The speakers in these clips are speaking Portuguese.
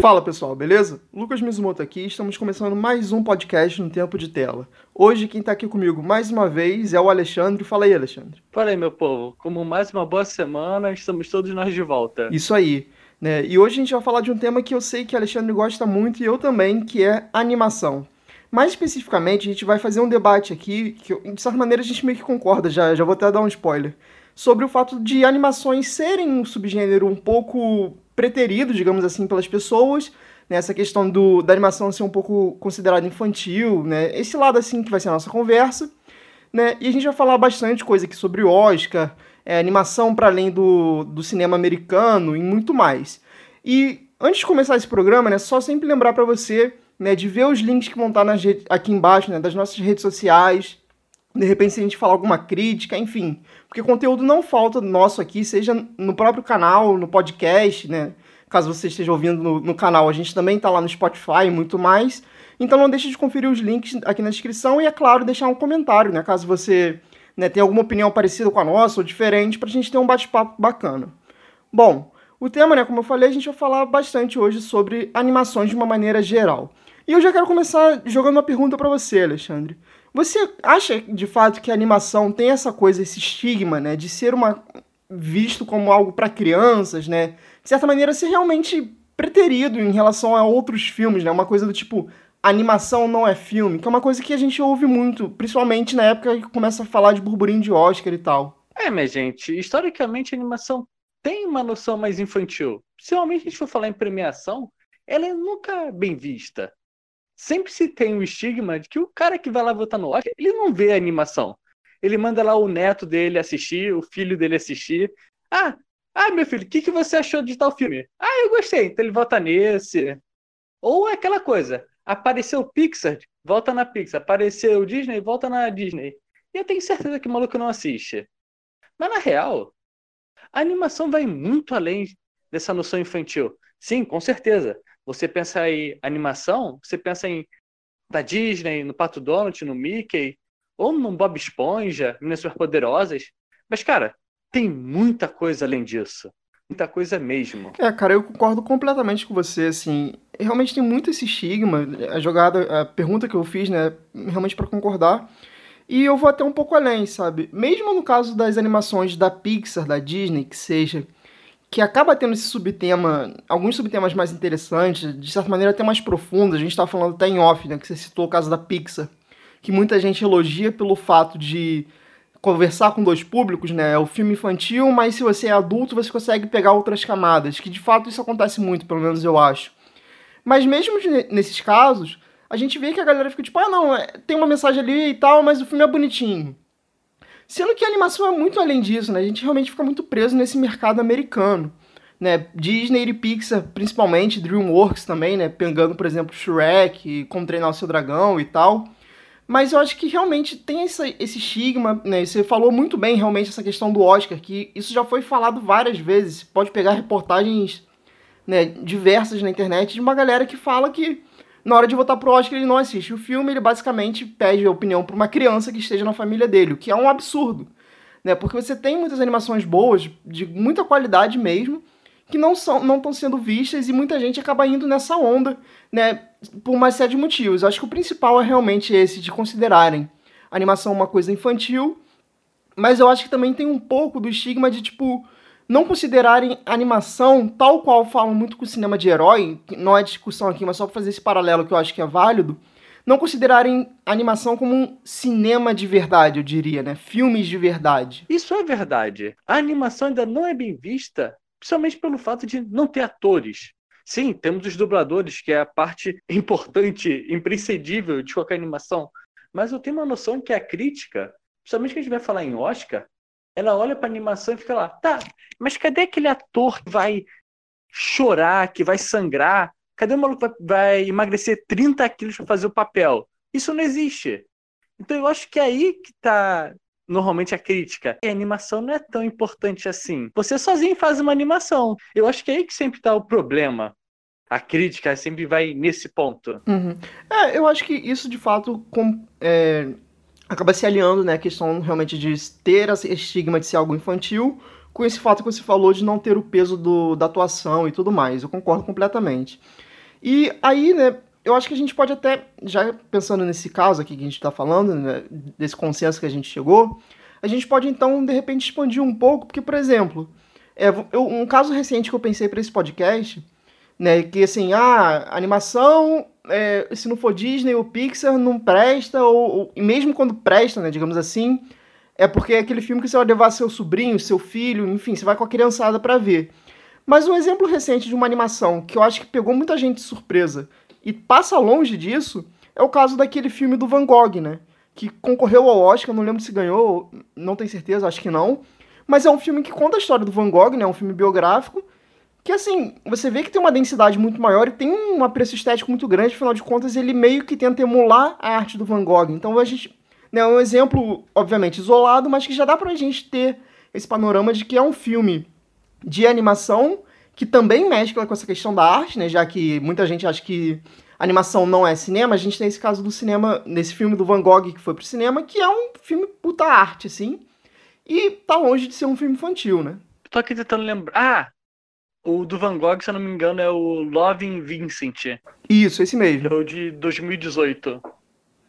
Fala pessoal, beleza? Lucas Mizumoto aqui, estamos começando mais um podcast no Tempo de Tela. Hoje quem está aqui comigo mais uma vez é o Alexandre. Fala aí, Alexandre. Fala aí, meu povo. Como mais uma boa semana, estamos todos nós de volta. Isso aí. Né? E hoje a gente vai falar de um tema que eu sei que o Alexandre gosta muito e eu também, que é animação. Mais especificamente, a gente vai fazer um debate aqui, que de certa maneira a gente meio que concorda, já, já vou até dar um spoiler, sobre o fato de animações serem um subgênero um pouco preterido, digamos assim, pelas pessoas, né? essa questão do, da animação ser um pouco considerada infantil, né? esse lado assim que vai ser a nossa conversa, né? e a gente vai falar bastante coisa aqui sobre o Oscar, é, animação para além do, do cinema americano e muito mais. E antes de começar esse programa, né, só sempre lembrar para você né, de ver os links que vão estar nas, aqui embaixo, né, das nossas redes sociais, de repente se a gente falar alguma crítica, enfim, porque conteúdo não falta nosso aqui, seja no próprio canal, no podcast, né, caso você esteja ouvindo no, no canal, a gente também está lá no Spotify e muito mais, então não deixe de conferir os links aqui na descrição e, é claro, deixar um comentário, né, caso você né, tenha alguma opinião parecida com a nossa ou diferente, para a gente ter um bate-papo bacana. Bom, o tema, né, como eu falei, a gente vai falar bastante hoje sobre animações de uma maneira geral. E eu já quero começar jogando uma pergunta para você, Alexandre. Você acha de fato que a animação tem essa coisa, esse estigma, né, de ser uma visto como algo para crianças, né? De certa maneira ser realmente preterido em relação a outros filmes, né? Uma coisa do tipo animação não é filme, que é uma coisa que a gente ouve muito, principalmente na época que começa a falar de burburinho de Oscar e tal. É, minha gente, historicamente a animação tem uma noção mais infantil. Se a gente for falar em premiação, ela é nunca bem vista sempre se tem o estigma de que o cara que vai lá votar no Oscar, ele não vê a animação. Ele manda lá o neto dele assistir, o filho dele assistir. Ah, ah meu filho, o que, que você achou de tal filme? Ah, eu gostei, então ele vota nesse. Ou aquela coisa, apareceu o Pixar, volta na Pixar. Apareceu o Disney, volta na Disney. E eu tenho certeza que o maluco não assiste. Mas na real, a animação vai muito além dessa noção infantil. Sim, com certeza. Você pensa em animação, você pensa em da Disney, no Pato Donald, no Mickey, ou no Bob Esponja, Meninas Superpoderosas. Mas, cara, tem muita coisa além disso. Muita coisa mesmo. É, cara, eu concordo completamente com você, assim. Realmente tem muito esse estigma. A jogada, a pergunta que eu fiz, né, realmente para concordar. E eu vou até um pouco além, sabe? Mesmo no caso das animações da Pixar, da Disney, que seja, que acaba tendo esse subtema, alguns subtemas mais interessantes, de certa maneira até mais profundos. A gente estava falando até em off, né, que você citou o caso da Pixar, que muita gente elogia pelo fato de conversar com dois públicos, né? É o filme infantil, mas se você é adulto, você consegue pegar outras camadas, que de fato isso acontece muito, pelo menos eu acho. Mas mesmo nesses casos, a gente vê que a galera fica tipo, ah, não, é, tem uma mensagem ali e tal, mas o filme é bonitinho. Sendo que a animação é muito além disso, né? A gente realmente fica muito preso nesse mercado americano. Né, Disney e Pixar, principalmente, DreamWorks também, né, pegando, por exemplo, Shrek, Como Treinar o Seu Dragão e tal. Mas eu acho que realmente tem essa, esse estigma, né, você falou muito bem realmente essa questão do Oscar, que isso já foi falado várias vezes, você pode pegar reportagens né, diversas na internet de uma galera que fala que na hora de votar pro Oscar ele não assiste o filme, ele basicamente pede a opinião para uma criança que esteja na família dele, o que é um absurdo, né? Porque você tem muitas animações boas, de muita qualidade mesmo, que não são não estão sendo vistas e muita gente acaba indo nessa onda, né? Por uma série de motivos. Acho que o principal é realmente esse de considerarem a animação uma coisa infantil, mas eu acho que também tem um pouco do estigma de tipo não considerarem animação, tal qual falam muito com o cinema de herói, não é discussão aqui, mas só para fazer esse paralelo que eu acho que é válido, não considerarem animação como um cinema de verdade, eu diria, né? Filmes de verdade. Isso é verdade. A animação ainda não é bem vista, principalmente pelo fato de não ter atores. Sim, temos os dubladores, que é a parte importante, imprescindível de qualquer animação. Mas eu tenho uma noção que a crítica, principalmente que a gente vai falar em Oscar, ela olha pra animação e fica lá, tá, mas cadê aquele ator que vai chorar, que vai sangrar? Cadê o maluco que vai, emagrecer 30 quilos pra fazer o papel? Isso não existe. Então eu acho que é aí que tá normalmente a crítica. E a animação não é tão importante assim. Você sozinho faz uma animação. Eu acho que é aí que sempre tá o problema. A crítica sempre vai nesse ponto. Uhum. É, eu acho que isso de fato com, é, acaba se alinhando, né, a questão realmente de ter esse estigma de ser algo infantil, com esse fato que você falou de não ter o peso do, da atuação e tudo mais. Eu concordo completamente. E aí, né, eu acho que a gente pode até, já pensando nesse caso aqui que a gente está falando, né, desse consenso que a gente chegou, a gente pode então, de repente, expandir um pouco, porque, por exemplo, é, eu, um caso recente que eu pensei para esse podcast, né, que assim, ah, animação, é, se não for Disney ou Pixar, não presta, ou, ou mesmo quando presta, né, digamos assim, é porque é aquele filme que você vai levar seu sobrinho, seu filho, enfim, você vai com a criançada para ver. Mas um exemplo recente de uma animação que eu acho que pegou muita gente de surpresa e passa longe disso é o caso daquele filme do Van Gogh, né? Que concorreu ao Oscar, não lembro se ganhou, não tenho certeza, acho que não. Mas é um filme que conta a história do Van Gogh, né? É um filme biográfico. Que assim, você vê que tem uma densidade muito maior e tem um apreço estético muito grande, afinal de contas, ele meio que tenta emular a arte do Van Gogh. Então a gente. Né, é um exemplo, obviamente, isolado, mas que já dá pra gente ter esse panorama de que é um filme de animação que também mescla com essa questão da arte, né? Já que muita gente acha que animação não é cinema, a gente tem esse caso do cinema, nesse filme do Van Gogh que foi pro cinema, que é um filme puta arte, assim. E tá longe de ser um filme infantil, né? Tô aqui tentando lembrar. Ah! O do Van Gogh, se eu não me engano, é o Loving Vincent. Isso, esse mesmo. É o de 2018.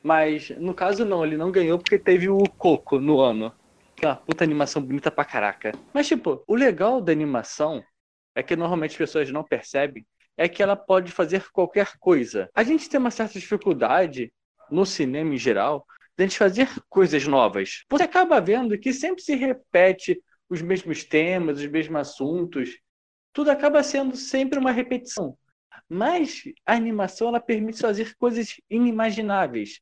Mas, no caso, não, ele não ganhou porque teve o Coco no ano. Que é uma puta animação bonita pra caraca. Mas, tipo, o legal da animação é que normalmente as pessoas não percebem é que ela pode fazer qualquer coisa. A gente tem uma certa dificuldade no cinema em geral de a gente fazer coisas novas. Você acaba vendo que sempre se repete os mesmos temas, os mesmos assuntos. Tudo acaba sendo sempre uma repetição. Mas a animação ela permite fazer coisas inimagináveis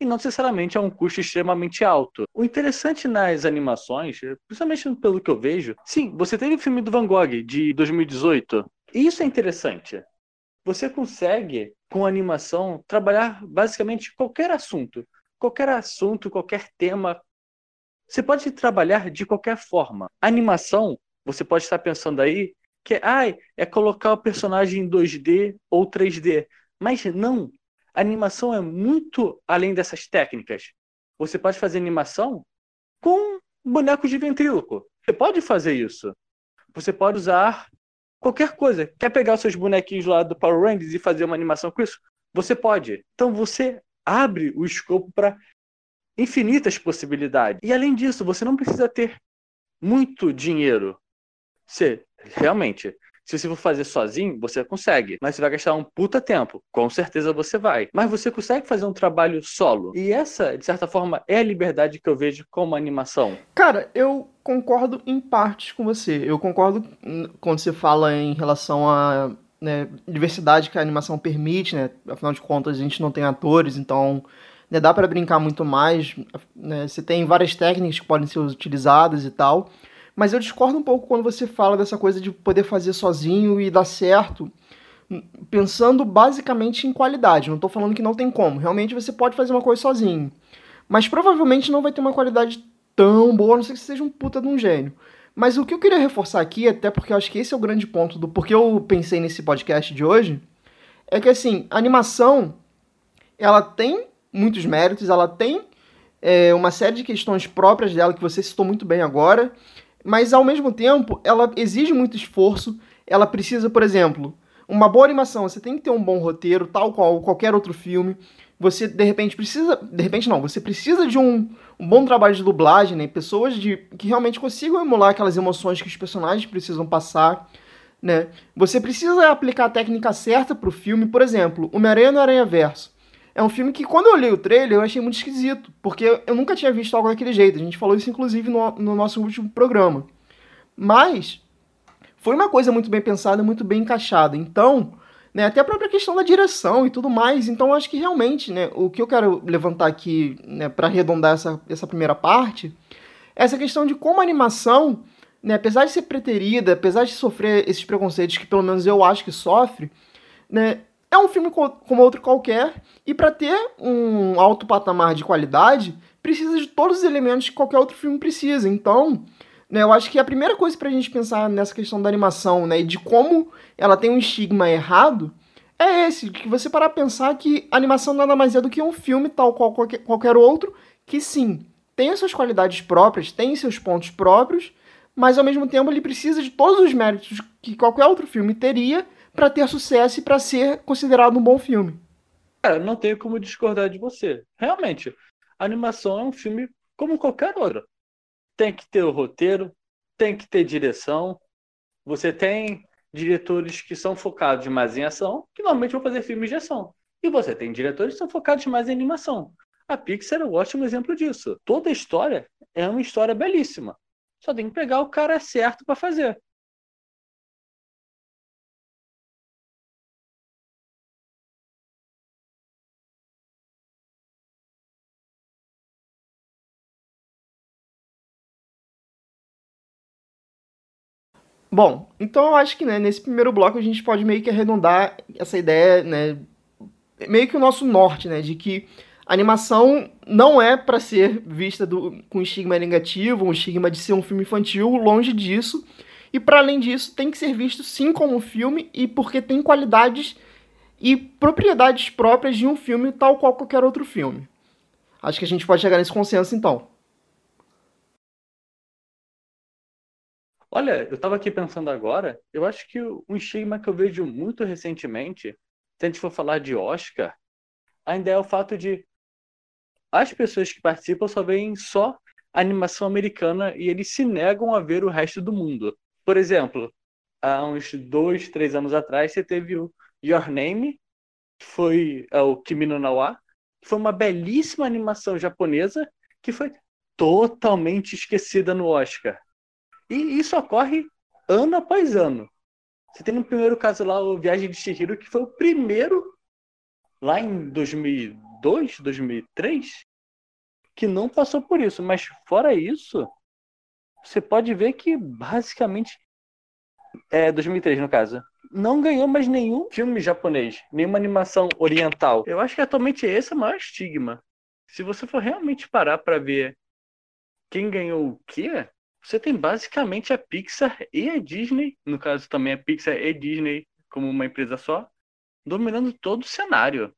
e não necessariamente a um custo extremamente alto. O interessante nas animações, principalmente pelo que eu vejo, sim, você teve o filme do Van Gogh de 2018. E isso é interessante. Você consegue, com animação, trabalhar basicamente qualquer assunto. Qualquer assunto, qualquer tema. Você pode trabalhar de qualquer forma. A animação, você pode estar pensando aí que ai, é colocar o personagem em 2D ou 3D. Mas não, a animação é muito além dessas técnicas. Você pode fazer animação com bonecos de ventríloco. Você pode fazer isso. Você pode usar qualquer coisa. Quer pegar os seus bonequinhos lá do Power Rangers e fazer uma animação com isso? Você pode. Então você abre o escopo para infinitas possibilidades. E além disso, você não precisa ter muito dinheiro. Você realmente se você for fazer sozinho, você consegue. Mas você vai gastar um puta tempo. Com certeza você vai. Mas você consegue fazer um trabalho solo. E essa, de certa forma, é a liberdade que eu vejo como animação. Cara, eu concordo em partes com você. Eu concordo quando você fala em relação à né, diversidade que a animação permite, né? Afinal de contas, a gente não tem atores, então né, dá para brincar muito mais. Né? Você tem várias técnicas que podem ser utilizadas e tal. Mas eu discordo um pouco quando você fala dessa coisa de poder fazer sozinho e dar certo, pensando basicamente em qualidade. Não estou falando que não tem como. Realmente você pode fazer uma coisa sozinho. Mas provavelmente não vai ter uma qualidade tão boa, a não sei que seja um puta de um gênio. Mas o que eu queria reforçar aqui, até porque eu acho que esse é o grande ponto do porquê eu pensei nesse podcast de hoje, é que assim, a animação ela tem muitos méritos, ela tem é, uma série de questões próprias dela que você citou muito bem agora, mas ao mesmo tempo ela exige muito esforço. Ela precisa, por exemplo, uma boa animação, você tem que ter um bom roteiro, tal qual qualquer outro filme. Você de repente precisa, de repente não, você precisa de um, um bom trabalho de dublagem, né? Pessoas de que realmente consigam emular aquelas emoções que os personagens precisam passar, né? Você precisa aplicar a técnica certa para o filme, por exemplo, Homem-Aranha no Aranha Verso. É um filme que, quando eu olhei o trailer, eu achei muito esquisito, porque eu nunca tinha visto algo daquele jeito. A gente falou isso, inclusive, no, no nosso último programa. Mas foi uma coisa muito bem pensada, muito bem encaixada. Então, né, até a própria questão da direção e tudo mais. Então, acho que realmente, né, o que eu quero levantar aqui, né, para arredondar essa, essa primeira parte, é essa questão de como a animação, né, apesar de ser preterida, apesar de sofrer esses preconceitos que pelo menos eu acho que sofre, né, é um filme como outro qualquer, e para ter um alto patamar de qualidade, precisa de todos os elementos que qualquer outro filme precisa. Então, né, eu acho que a primeira coisa para a gente pensar nessa questão da animação né, e de como ela tem um estigma errado é esse, que você parar a pensar que animação nada mais é do que um filme tal qual qualquer, qualquer outro, que sim, tem as suas qualidades próprias, tem seus pontos próprios, mas ao mesmo tempo ele precisa de todos os méritos que qualquer outro filme teria para ter sucesso e para ser considerado um bom filme. Cara, não tenho como discordar de você. Realmente, a animação é um filme como qualquer outro. Tem que ter o roteiro, tem que ter direção. Você tem diretores que são focados mais em ação, que normalmente vão fazer filmes de ação. E você tem diretores que são focados mais em animação. A Pixar é um ótimo exemplo disso. Toda história é uma história belíssima. Só tem que pegar o cara certo para fazer. Bom, então eu acho que né, nesse primeiro bloco a gente pode meio que arredondar essa ideia, né, meio que o nosso norte, né, de que a animação não é para ser vista do, com estigma negativo, um estigma de ser um filme infantil, longe disso. E para além disso, tem que ser visto sim como filme e porque tem qualidades e propriedades próprias de um filme tal qual qualquer outro filme. Acho que a gente pode chegar nesse consenso então. Olha, eu estava aqui pensando agora, eu acho que um estigma que eu vejo muito recentemente, se a gente for falar de Oscar, ainda é o fato de as pessoas que participam só veem só animação americana e eles se negam a ver o resto do mundo. Por exemplo, há uns dois, três anos atrás, você teve o Your Name, que foi é, o Kimi no Nawa, que foi uma belíssima animação japonesa que foi totalmente esquecida no Oscar. E isso ocorre ano após ano. Você tem no primeiro caso lá o Viagem de Chihiro, que foi o primeiro lá em 2002, 2003, que não passou por isso. Mas fora isso, você pode ver que basicamente é 2003 no caso. Não ganhou mais nenhum filme japonês, nenhuma animação oriental. Eu acho que atualmente esse é o maior estigma. Se você for realmente parar para ver quem ganhou o quê, você tem basicamente a Pixar e a Disney, no caso também a Pixar e Disney como uma empresa só, dominando todo o cenário.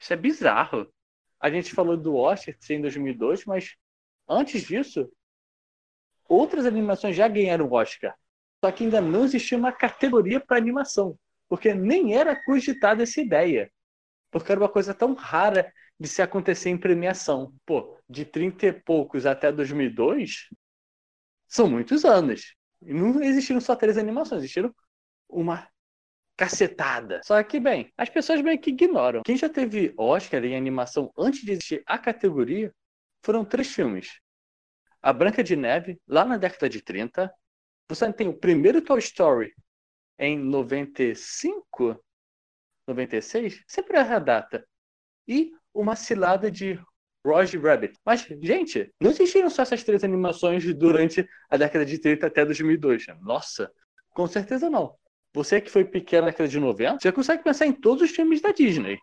Isso é bizarro. A gente falou do Oscar em 2002, mas antes disso, outras animações já ganharam o Oscar. Só que ainda não existia uma categoria para animação, porque nem era cogitada essa ideia. Porque era uma coisa tão rara de se acontecer em premiação. Pô, de 30 e poucos até 2002, são muitos anos. E não existiram só três animações, existiram uma cacetada. Só que, bem, as pessoas meio que ignoram. Quem já teve Oscar em animação antes de existir a categoria foram três filmes. A Branca de Neve, lá na década de 30. Você tem o primeiro Toy Story em 95, 96, sempre a data. E uma cilada de Roger Rabbit. Mas, gente, não existiram só essas três animações durante a década de 30 até 2002. Nossa, com certeza não. Você que foi pequeno na década de 90, você consegue pensar em todos os filmes da Disney.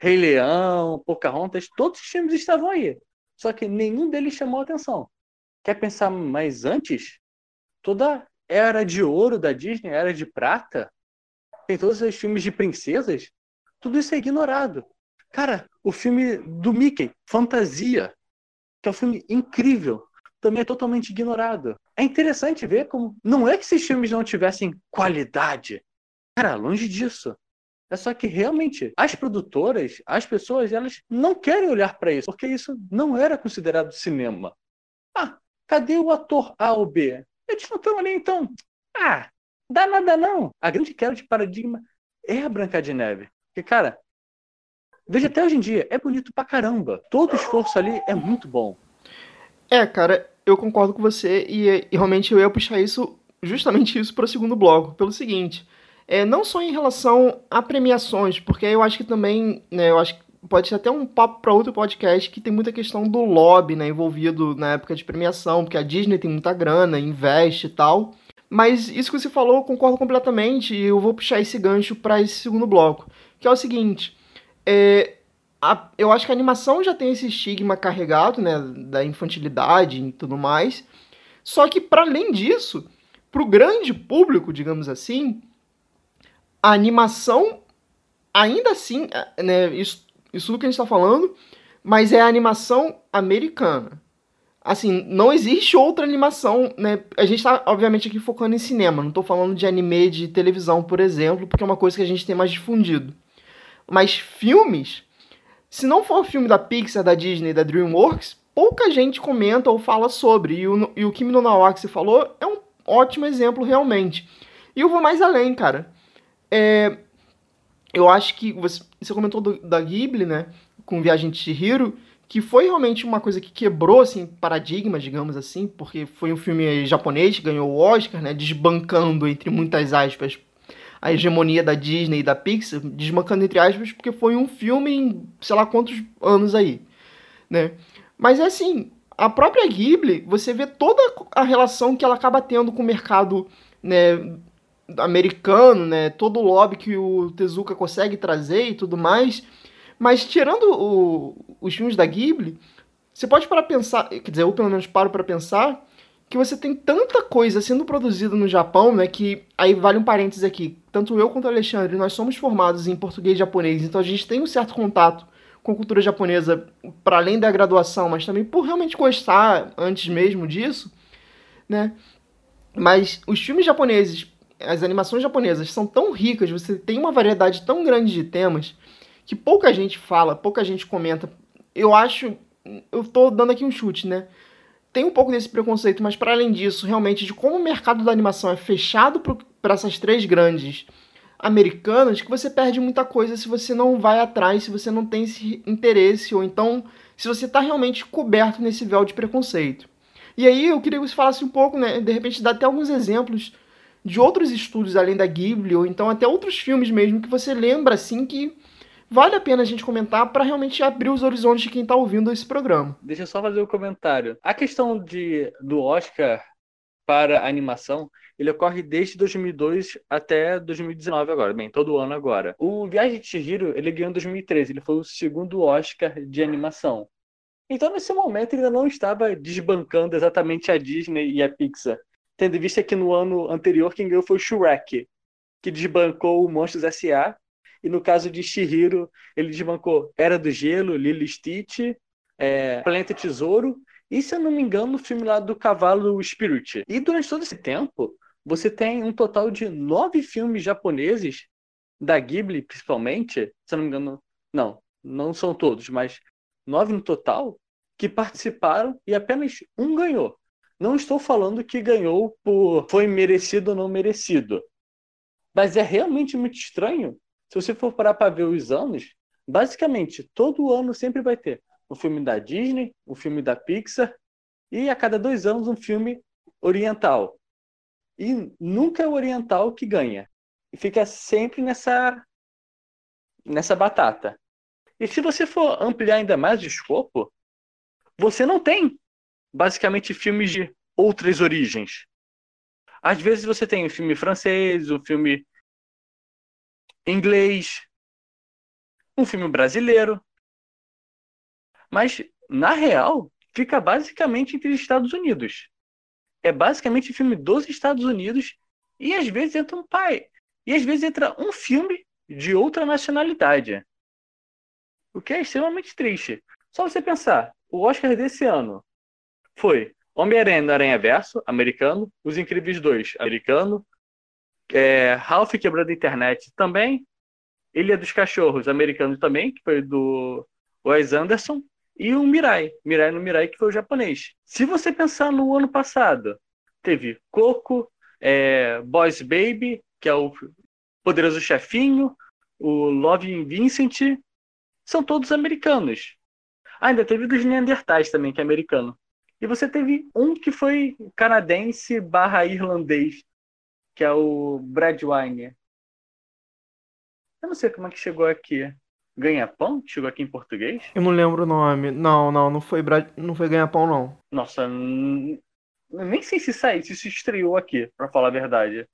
Rei Leão, Pocahontas, todos os filmes estavam aí. Só que nenhum deles chamou atenção. Quer pensar mais antes? Toda era de ouro da Disney, era de prata, tem todos os filmes de princesas, tudo isso é ignorado. Cara, o filme do Mickey, Fantasia, que é um filme incrível, também é totalmente ignorado. É interessante ver como não é que esses filmes não tivessem qualidade. Cara, longe disso. É só que realmente as produtoras, as pessoas, elas não querem olhar para isso, porque isso não era considerado cinema. Ah, cadê o ator A ou B? Eles não estão ali então. Ah, dá nada não. A grande quebra de paradigma é a Branca de Neve. Porque, cara, Veja até hoje em dia, é bonito pra caramba. Todo esforço ali é muito bom. É, cara, eu concordo com você e, e realmente eu ia puxar isso, justamente isso para o segundo bloco, pelo seguinte. É, não só em relação a premiações, porque eu acho que também, né, eu acho que pode ser até um papo para outro podcast que tem muita questão do lobby, né, envolvido na época de premiação, porque a Disney tem muita grana, investe e tal. Mas isso que você falou, eu concordo completamente e eu vou puxar esse gancho para esse segundo bloco, que é o seguinte, é, a, eu acho que a animação já tem esse estigma carregado, né, da infantilidade e tudo mais. Só que, para além disso, para o grande público, digamos assim, a animação, ainda assim, é, né, isso, isso que a gente está falando, mas é a animação americana. assim, não existe outra animação, né? A gente tá, obviamente, aqui focando em cinema, não tô falando de anime de televisão, por exemplo, porque é uma coisa que a gente tem mais difundido. Mas filmes, se não for filme da Pixar, da Disney, da DreamWorks, pouca gente comenta ou fala sobre. E o, e o Kimi no Nawa que você falou é um ótimo exemplo, realmente. E eu vou mais além, cara. É, eu acho que você, você comentou do, da Ghibli, né? Com Viagem de Chihiro que foi realmente uma coisa que quebrou assim paradigmas, digamos assim, porque foi um filme japonês ganhou o Oscar, né, desbancando entre muitas aspas a hegemonia da Disney e da Pixar, desbancando entre aspas, porque foi um filme em sei lá quantos anos aí, né? Mas é assim, a própria Ghibli, você vê toda a relação que ela acaba tendo com o mercado, né, americano, né, todo o lobby que o Tezuka consegue trazer e tudo mais, mas tirando o, os filmes da Ghibli, você pode para pensar, quer dizer, eu pelo menos paro para pensar, que você tem tanta coisa sendo produzida no Japão, né, que aí vale um parênteses aqui, tanto eu quanto o Alexandre, nós somos formados em português e japonês, então a gente tem um certo contato com a cultura japonesa para além da graduação, mas também por realmente gostar antes mesmo disso, né? Mas os filmes japoneses, as animações japonesas são tão ricas, você tem uma variedade tão grande de temas que pouca gente fala, pouca gente comenta. Eu acho, eu tô dando aqui um chute, né? Tem um pouco desse preconceito, mas para além disso, realmente, de como o mercado da animação é fechado para essas três grandes americanas, que você perde muita coisa se você não vai atrás, se você não tem esse interesse, ou então se você está realmente coberto nesse véu de preconceito. E aí eu queria que você falasse um pouco, né? De repente, dar até alguns exemplos de outros estudos além da Ghibli, ou então até outros filmes mesmo, que você lembra assim que vale a pena a gente comentar para realmente abrir os horizontes de quem está ouvindo esse programa. Deixa eu só fazer um comentário. A questão de, do Oscar para animação, ele ocorre desde 2002 até 2019 agora, bem, todo ano agora. O Viagem de Chihiro, ele ganhou em 2013, ele foi o segundo Oscar de animação. Então, nesse momento, ele ainda não estava desbancando exatamente a Disney e a Pixar. Tendo visto que no ano anterior quem ganhou foi o Shrek, que desbancou o Monstros S.A. E no caso de Shihiro, ele desbancou Era do Gelo, Lilo Stitch, é, Planeta Tesouro e, se eu não me engano, o filme lá do cavalo Spirit. E durante todo esse tempo, você tem um total de nove filmes japoneses, da Ghibli principalmente, se eu não me engano, não, não são todos, mas nove no total, que participaram e apenas um ganhou. Não estou falando que ganhou por foi merecido ou não merecido. Mas é realmente muito estranho se você for parar para ver os anos, basicamente todo ano sempre vai ter um filme da Disney, um filme da Pixar e a cada dois anos um filme oriental. E nunca é o oriental que ganha. E fica sempre nessa nessa batata. E se você for ampliar ainda mais o escopo, você não tem basicamente filmes de outras origens. Às vezes você tem um filme francês, um filme inglês, um filme brasileiro. Mas, na real, fica basicamente entre os Estados Unidos. É basicamente filme dos Estados Unidos e às vezes entra um pai. E às vezes entra um filme de outra nacionalidade. O que é extremamente triste. Só você pensar, o Oscar desse ano foi Homem-Aranha no Aranha Verso, americano, Os Incríveis 2, americano, é, Ralph Quebrando a Internet também. Ilha dos Cachorros, americano também, que foi do Wes Anderson. E o Mirai, Mirai no Mirai, que foi o japonês. Se você pensar no ano passado, teve Coco, é, Boys Baby, que é o Poderoso Chefinho, o Love Vincent, são todos americanos. Ah, ainda teve dos Neandertais também, que é americano. E você teve um que foi canadense barra irlandês, que é o Brad Wine. Eu não sei como é que chegou aqui. Ganha-pão? Chegou aqui em português? Eu não lembro o nome. Não, não, não foi, Brad... não foi Ganha-pão, não. Nossa, n... nem sei se saiu, se se estreou aqui, pra falar a verdade.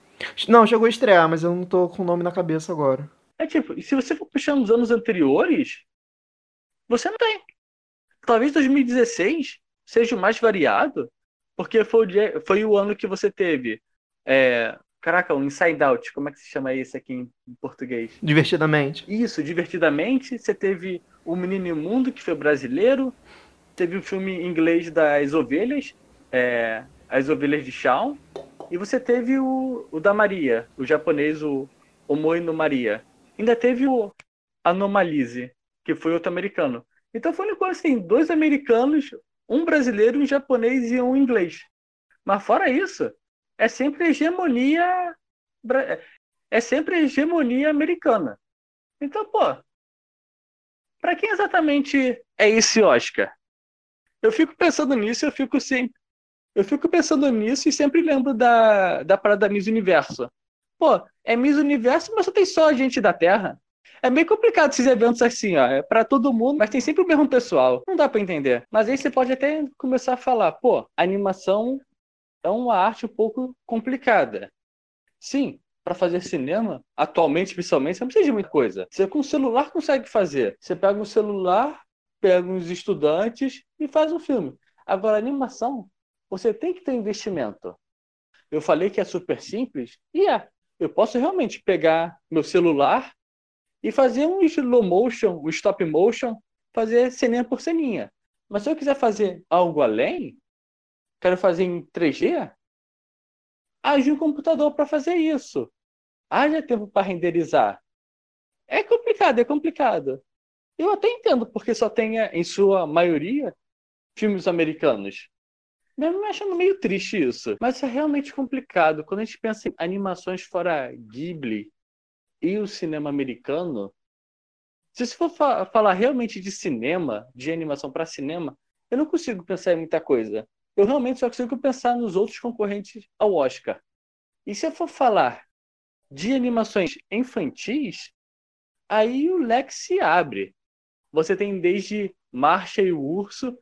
Não, chegou a estrear, mas eu não tô com o nome na cabeça agora. É tipo, e se você for puxando os anos anteriores, você não tem. Talvez 2016 seja o mais variado, porque foi o, foi o ano que você teve é, Caraca, o Inside Out, como é que se chama esse aqui em português? Divertidamente. Isso, Divertidamente. Você teve O Menino Mundo, que foi brasileiro. teve o filme em inglês das ovelhas, é, As Ovelhas de Shaun, e você teve o, o da Maria, o japonês, o Omoi no Maria. Ainda teve o Anomalise, que foi outro americano. Então foi assim, dois americanos, um brasileiro, um japonês e um inglês. Mas fora isso, é sempre hegemonia é sempre hegemonia americana. Então, pô, para quem exatamente é esse Oscar? Eu fico pensando nisso, eu fico sempre eu fico pensando nisso e sempre lembro da, da parada Miss Universo. Pô, é Miss Universo, mas só tem só a gente da Terra. É meio complicado esses eventos assim, ó. É pra todo mundo, mas tem sempre o mesmo pessoal. Não dá para entender. Mas aí você pode até começar a falar, pô, animação é uma arte um pouco complicada. Sim, para fazer cinema, atualmente, principalmente, você não precisa de muita coisa. Você com o celular consegue fazer. Você pega um celular, pega uns estudantes e faz um filme. Agora, animação, você tem que ter investimento. Eu falei que é super simples, e é. Eu posso realmente pegar meu celular e fazer um slow motion, um stop motion, fazer ceninha por ceninha. Mas se eu quiser fazer algo além, quero fazer em 3G, haja um computador para fazer isso. Haja tempo para renderizar. É complicado, é complicado. Eu até entendo porque só tem, em sua maioria, filmes americanos. Mesmo me achando meio triste isso. Mas é realmente complicado. Quando a gente pensa em animações fora Ghibli e o cinema americano, se você for fa falar realmente de cinema, de animação para cinema, eu não consigo pensar em muita coisa. Eu realmente só consigo pensar nos outros concorrentes ao Oscar. E se eu for falar de animações infantis, aí o leque se abre. Você tem desde Marcha e o Urso,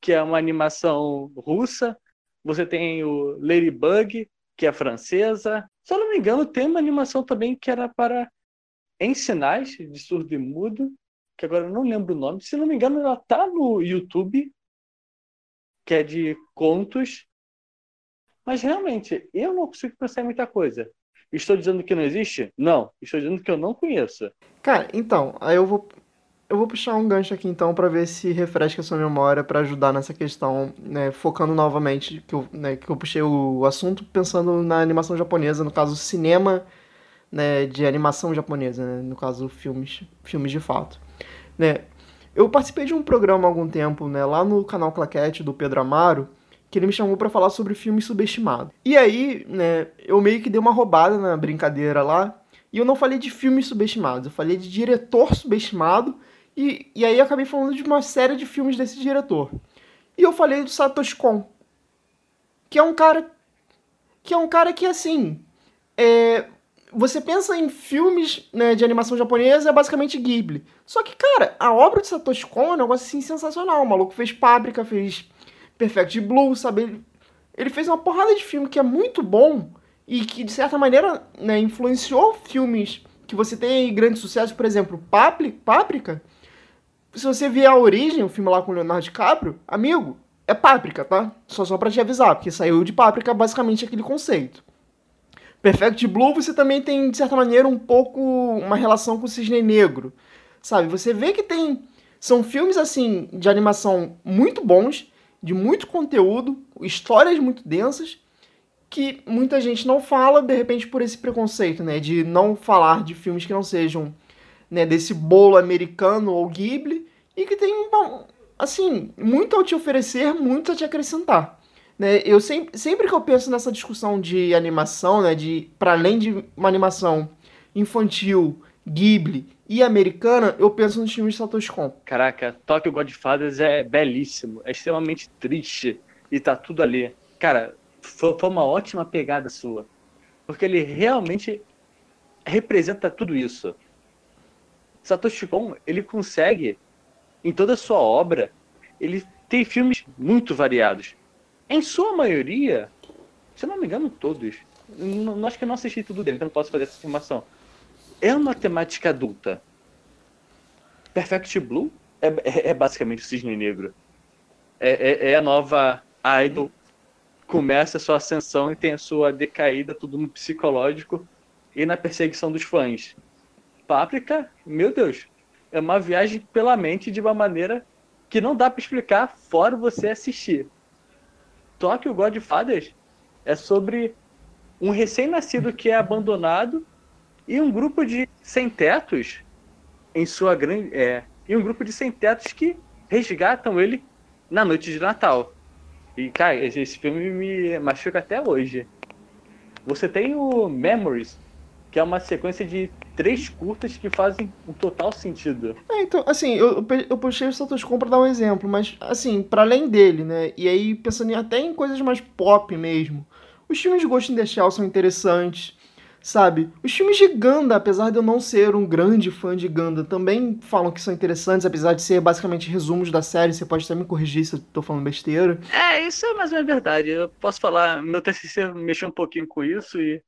que é uma animação russa. Você tem o Ladybug, que é francesa. Se eu não me engano, tem uma animação também que era para em sinais de surdo e mudo, que agora eu não lembro o nome. Se não me engano, ela tá no YouTube, que é de contos. Mas realmente, eu não consigo pensar em muita coisa. Estou dizendo que não existe? Não. Estou dizendo que eu não conheço. Cara, então, aí eu vou eu vou puxar um gancho aqui então para ver se refresca a sua memória para ajudar nessa questão, né, focando novamente que eu, né, que eu puxei o assunto pensando na animação japonesa, no caso cinema, né, de animação japonesa, né, no caso filmes, filmes de fato, né? Eu participei de um programa há algum tempo, né, lá no canal Claquete do Pedro Amaro, que ele me chamou para falar sobre filmes subestimados. E aí, né, eu meio que dei uma roubada na brincadeira lá, e eu não falei de filmes subestimados, eu falei de diretor subestimado e, e aí acabei falando de uma série de filmes desse diretor. E eu falei do Satoshi Kon, que é um cara que é um cara que assim, é, você pensa em filmes né, de animação japonesa, é basicamente Ghibli. Só que, cara, a obra de Satoshi Kon é um negócio assim sensacional. O maluco fez Páprica, fez Perfect Blue, sabe? Ele, ele fez uma porrada de filme que é muito bom e que, de certa maneira, né, influenciou filmes que você tem grande sucesso. Por exemplo, Páprica se você vier a origem, o filme lá com Leonardo DiCaprio, amigo, é Páprica, tá? Só só pra te avisar, porque saiu de Páprica basicamente aquele conceito. Perfect Blue você também tem, de certa maneira, um pouco uma relação com o Cisne Negro, sabe? Você vê que tem... São filmes, assim, de animação muito bons, de muito conteúdo, histórias muito densas, que muita gente não fala, de repente, por esse preconceito, né? De não falar de filmes que não sejam né, desse bolo americano ou Ghibli e que tem, assim, muito a te oferecer, muito a te acrescentar. Né? Eu sempre, sempre que eu penso nessa discussão de animação, né, de para além de uma animação infantil, Ghibli e americana, eu penso nos filmes de Satoshi Kon. Caraca, Tokyo Godfathers é belíssimo, é extremamente triste e tá tudo ali. Cara, foi, foi uma ótima pegada sua, porque ele realmente representa tudo isso. Satoshi Kon, ele consegue, em toda a sua obra, ele tem filmes muito variados. Em sua maioria, se eu não me engano, todos. Não, acho que eu não assisti tudo dele, então não posso fazer essa afirmação. É uma temática adulta. Perfect Blue é, é, é basicamente o Cisne Negro. É, é, é, a nova idol. Começa a sua ascensão e tem a sua decaída, tudo no psicológico e na perseguição dos fãs. Páprica, meu Deus, é uma viagem pela mente de uma maneira que não dá para explicar fora você assistir. Tokyo Godfathers é sobre um recém-nascido que é abandonado e um grupo de sem-tetos em sua grande é, e um grupo de sem-tetos que resgatam ele na noite de Natal. E cara, esse filme me machuca até hoje. Você tem o Memories, que é uma sequência de três curtas que fazem um total sentido. É, então, assim, eu, eu puxei o Santos Com pra dar um exemplo, mas, assim, para além dele, né, e aí pensando até em coisas mais pop mesmo, os filmes de Ghost in the Shell são interessantes, sabe? Os filmes de Ganda, apesar de eu não ser um grande fã de Ganda, também falam que são interessantes, apesar de ser basicamente resumos da série, você pode até me corrigir se eu tô falando besteira. É, isso é mais uma verdade. Eu posso falar, meu TCC mexeu um pouquinho com isso e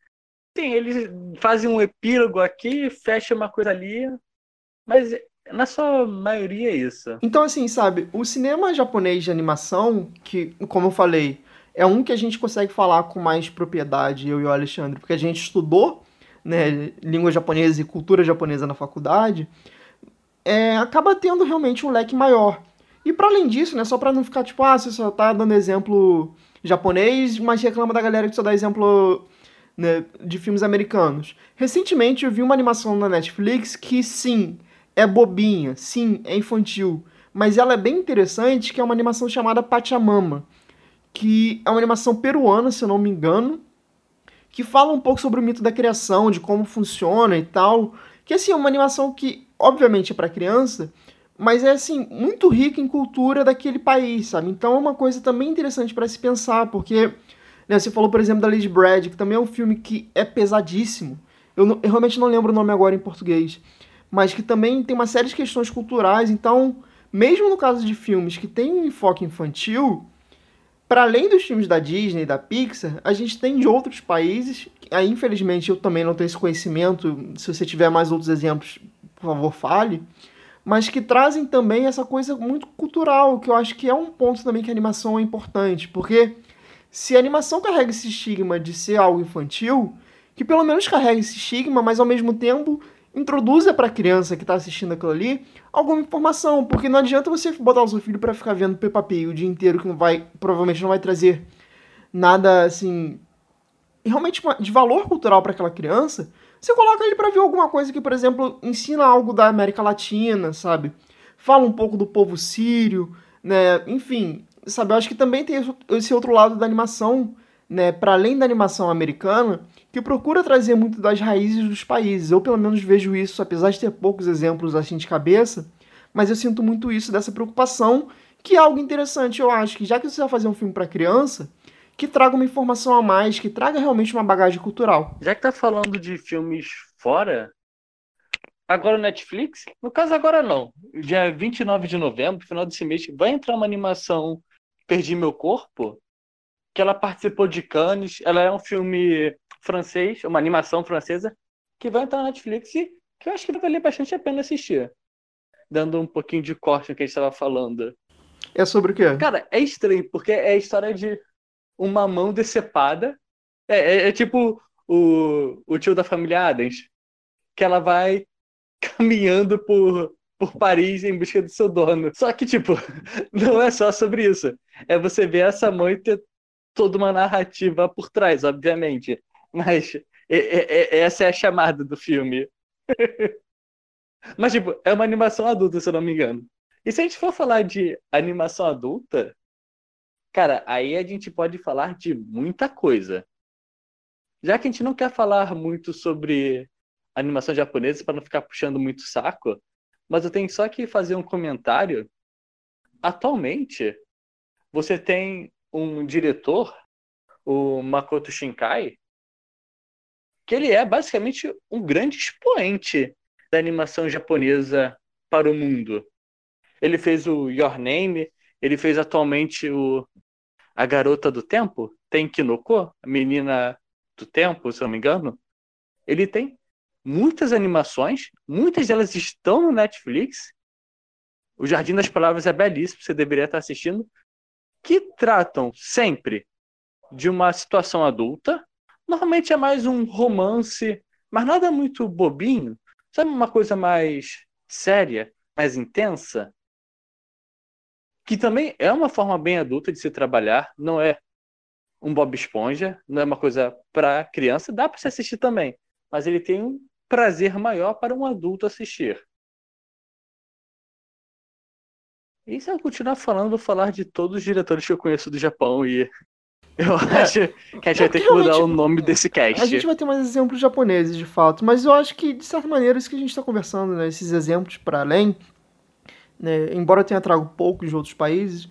Sim, eles fazem um epílogo aqui, fecha uma coisa ali, mas na sua maioria é isso. Então, assim, sabe, o cinema japonês de animação, que, como eu falei, é um que a gente consegue falar com mais propriedade, eu e o Alexandre, porque a gente estudou né, língua japonesa e cultura japonesa na faculdade, é, acaba tendo realmente um leque maior. E para além disso, né, só para não ficar tipo, ah, você só tá dando exemplo japonês, mas reclama da galera que só dá exemplo né, de filmes americanos. Recentemente eu vi uma animação na Netflix que sim, é bobinha, sim, é infantil, mas ela é bem interessante, que é uma animação chamada Pachamama, que é uma animação peruana, se eu não me engano, que fala um pouco sobre o mito da criação, de como funciona e tal, que assim, é uma animação que obviamente é para criança, mas é assim muito rica em cultura daquele país, sabe? Então é uma coisa também interessante para se pensar, porque né, você falou, por exemplo, da Lady Brad, que também é um filme que é pesadíssimo. Eu, não, eu, realmente não lembro o nome agora em português. Mas que também tem uma série de questões culturais. Então, mesmo no caso de filmes que têm um enfoque infantil, para além dos filmes da Disney e da Pixar, a gente tem de outros países. Aí, infelizmente, eu também não tenho esse conhecimento. Se você tiver mais outros exemplos, por favor, fale. Mas que trazem também essa coisa muito cultural, que eu acho que é um ponto também que a animação é importante. Porque se a animação carrega esse estigma de ser algo infantil, que pelo menos carrega esse estigma, mas ao mesmo tempo introduza para a criança que está assistindo aquilo ali alguma informação, porque não adianta você botar o seu filho para ficar vendo Peppa Pig o dia inteiro que não vai, provavelmente não vai trazer nada assim realmente de valor cultural para aquela criança. Você coloca ele para ver alguma coisa que, por exemplo, ensina algo da América Latina, sabe? Fala um pouco do povo sírio, né? Enfim, sabe, eu acho que também tem esse outro lado da animação, né, para além da animação americana, que procura trazer muito das raízes dos países. Eu pelo menos vejo isso, apesar de ter poucos exemplos assim de cabeça, mas eu sinto muito isso dessa preocupação, que é algo interessante, eu acho que já que você vai fazer um filme para criança, que traga uma informação a mais, que traga realmente uma bagagem cultural. Já que tá falando de filmes fora, agora o Netflix, no caso agora não, dia 29 de novembro, final desse mês, vai entrar uma animação Perdi Meu Corpo, que ela participou de Cannes. Ela é um filme francês, uma animação francesa, que vai entrar na Netflix e que eu acho que vai valer bastante a pena assistir. Dando um pouquinho de corte no que a gente estava falando. É sobre o quê? Cara, é estranho, porque é a história de uma mão decepada. É, é, é tipo o, o tio da família Adams, que ela vai caminhando por por Paris em busca do seu dono. Só que, tipo, não é só sobre isso. É você ver essa mãe ter toda uma narrativa por trás, obviamente. Mas é, é, essa é a chamada do filme. Mas, tipo, é uma animação adulta, se eu não me engano. E se a gente for falar de animação adulta, cara, aí a gente pode falar de muita coisa. Já que a gente não quer falar muito sobre animação japonesa para não ficar puxando muito saco, mas eu tenho só que fazer um comentário. Atualmente, você tem um diretor, o Makoto Shinkai, que ele é basicamente um grande expoente da animação japonesa para o mundo. Ele fez o Your Name, ele fez atualmente o A Garota do Tempo, Tenkinoko, a Menina do Tempo, se não me engano. Ele tem muitas animações, muitas delas estão no Netflix. O Jardim das Palavras é belíssimo, você deveria estar assistindo, que tratam sempre de uma situação adulta. Normalmente é mais um romance, mas nada muito bobinho. Sabe uma coisa mais séria, mais intensa? que também é uma forma bem adulta de se trabalhar, não é um Bob Esponja, não é uma coisa para criança, dá para se assistir também, mas ele tem um prazer maior para um adulto assistir. E se eu continuar falando, vou falar de todos os diretores que eu conheço do Japão e eu é, acho que a gente vai ter que mudar o nome desse cast. A gente vai ter mais exemplos japoneses, de fato, mas eu acho que, de certa maneira, isso que a gente está conversando, né, esses exemplos para além, né, embora eu tenha trago poucos de outros países,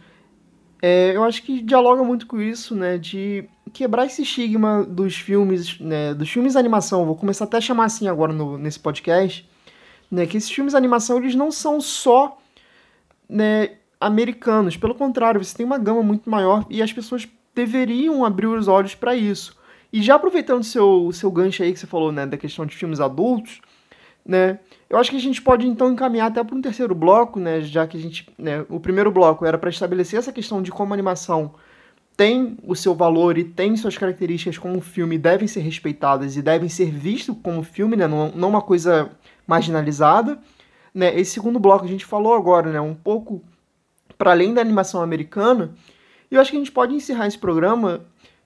é, eu acho que dialoga muito com isso, né, de quebrar esse estigma dos filmes, né, dos filmes de animação, vou começar até a chamar assim agora no, nesse podcast, né, que esses filmes de animação, eles não são só né, americanos. Pelo contrário, você tem uma gama muito maior e as pessoas deveriam abrir os olhos para isso. E já aproveitando o seu, seu gancho aí que você falou, né, da questão de filmes adultos, né, eu acho que a gente pode então encaminhar até para um terceiro bloco, né, já que a gente, né, o primeiro bloco era para estabelecer essa questão de como a animação tem o seu valor e tem suas características como filme devem ser respeitadas e devem ser vistos como filme, né, não, não uma coisa marginalizada né, esse segundo bloco a gente falou agora, né, um pouco para além da animação americana, e eu acho que a gente pode encerrar esse programa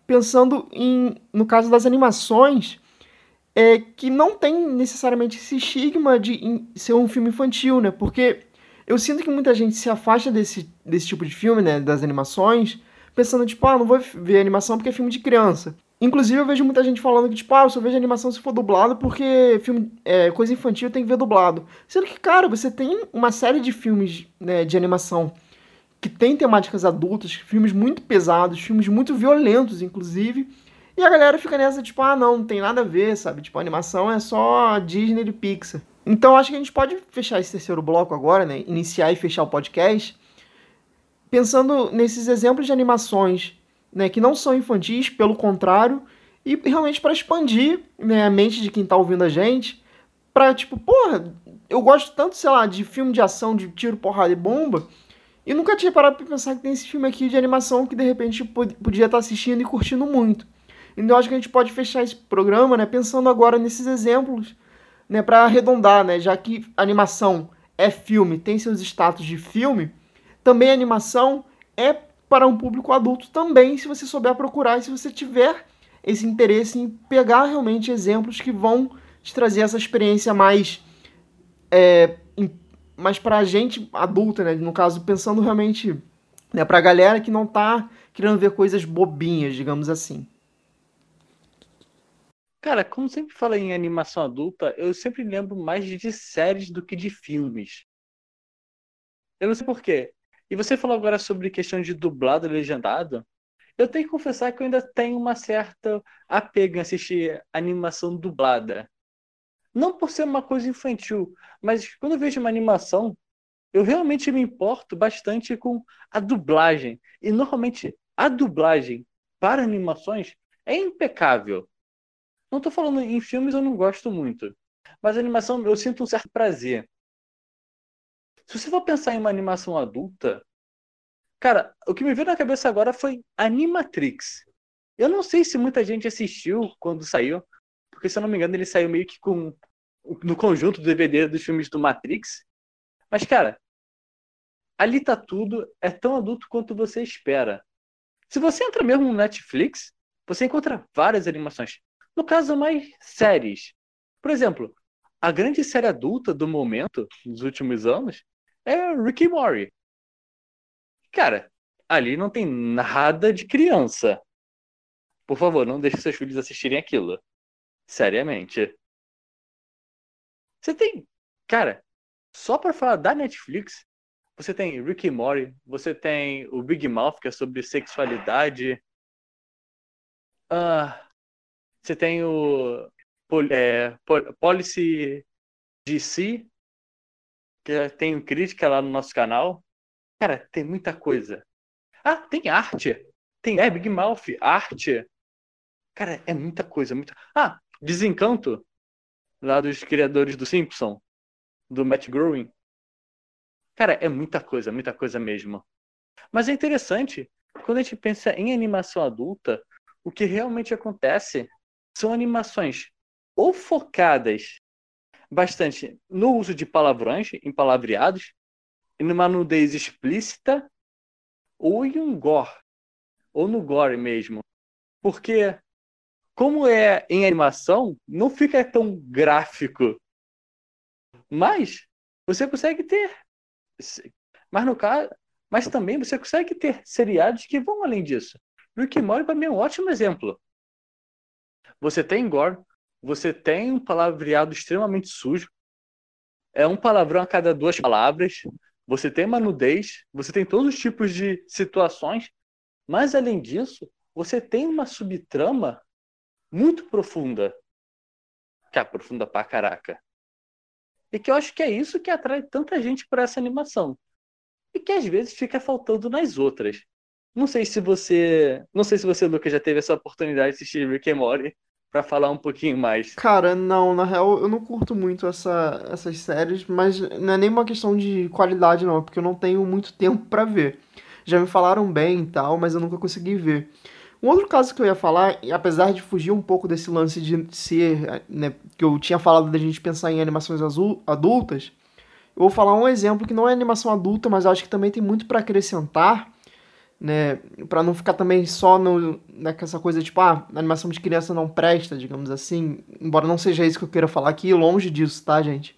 pensando em, no caso das animações, é, que não tem necessariamente esse estigma de ser um filme infantil, né, porque eu sinto que muita gente se afasta desse, desse tipo de filme, né, das animações, pensando, tipo, ah, não vou ver animação porque é filme de criança. Inclusive, eu vejo muita gente falando que, tipo, ah, eu só vejo animação se for dublado porque filme, é, coisa infantil tem que ver dublado. Sendo que, cara, você tem uma série de filmes né, de animação que tem temáticas adultas, filmes muito pesados, filmes muito violentos, inclusive. E a galera fica nessa, tipo, ah, não, não tem nada a ver, sabe? Tipo, animação é só Disney e Pixar. Então, acho que a gente pode fechar esse terceiro bloco agora, né? Iniciar e fechar o podcast. Pensando nesses exemplos de animações né, que não são infantis, pelo contrário, e realmente para expandir né, a mente de quem está ouvindo a gente, para tipo, porra, eu gosto tanto, sei lá, de filme de ação, de tiro, porrada e bomba, e nunca tinha parado para pensar que tem esse filme aqui de animação que de repente podia estar tá assistindo e curtindo muito. Então acho que a gente pode fechar esse programa, né, pensando agora nesses exemplos, né, para arredondar, né, já que animação é filme, tem seus status de filme, também animação é para um público adulto também, se você souber procurar e se você tiver esse interesse em pegar realmente exemplos que vão te trazer essa experiência mais é, mais para a gente adulta, né? No caso, pensando realmente né, para a galera que não está querendo ver coisas bobinhas, digamos assim. Cara, como sempre fala em animação adulta, eu sempre lembro mais de séries do que de filmes. Eu não sei porquê. E você falou agora sobre questão de dublado e legendado. Eu tenho que confessar que eu ainda tenho uma certa apego em assistir animação dublada. Não por ser uma coisa infantil, mas quando eu vejo uma animação, eu realmente me importo bastante com a dublagem. E normalmente a dublagem para animações é impecável. Não estou falando em filmes, eu não gosto muito. Mas animação eu sinto um certo prazer. Se você for pensar em uma animação adulta, cara, o que me veio na cabeça agora foi Animatrix. Eu não sei se muita gente assistiu quando saiu, porque se eu não me engano ele saiu meio que com no conjunto do DVD dos filmes do Matrix. Mas cara, ali tá tudo, é tão adulto quanto você espera. Se você entra mesmo no Netflix, você encontra várias animações. No caso, mais séries. Por exemplo, a grande série adulta do momento, nos últimos anos, é Rick e Morty. Cara, ali não tem nada de criança. Por favor, não deixe seus filhos assistirem aquilo. Seriamente. Você tem. Cara, só pra falar da Netflix, você tem Rick e Morty, você tem o Big Mouth, que é sobre sexualidade. Ah, você tem o é, Policy DC, que tem crítica lá no nosso canal. Cara, tem muita coisa. Ah, tem arte. Tem é, Big Mouth, arte. Cara, é muita coisa. Muita... Ah, Desencanto, lá dos criadores do Simpson, do Matt Groening. Cara, é muita coisa, muita coisa mesmo. Mas é interessante, quando a gente pensa em animação adulta, o que realmente acontece são animações ou focadas bastante no uso de palavrões, em palavreados, e numa nudez explícita, ou em um gore, ou no gore mesmo. Porque, como é em animação, não fica tão gráfico. Mas você consegue ter. Mas no caso. Mas também você consegue ter seriados que vão além disso. Rick and Morty para mim é um ótimo exemplo. Você tem gore, você tem um palavreado extremamente sujo, é um palavrão a cada duas palavras, você tem uma nudez, você tem todos os tipos de situações, mas além disso, você tem uma subtrama muito profunda, que é profunda pra caraca. E que eu acho que é isso que atrai tanta gente para essa animação. E que às vezes fica faltando nas outras. Não sei se você. Não sei se você, Lucas, já teve essa oportunidade de assistir Rick and Morty para falar um pouquinho mais. Cara, não, na real eu não curto muito essa, essas séries, mas não é nem uma questão de qualidade não, é porque eu não tenho muito tempo para ver. Já me falaram bem e tal, mas eu nunca consegui ver. Um outro caso que eu ia falar, apesar de fugir um pouco desse lance de ser, né, que eu tinha falado da gente pensar em animações azul, adultas, eu vou falar um exemplo que não é animação adulta, mas acho que também tem muito para acrescentar, né, para não ficar também só no, nessa coisa tipo, ah, animação de criança não presta, digamos assim, embora não seja isso que eu queira falar aqui, longe disso, tá, gente?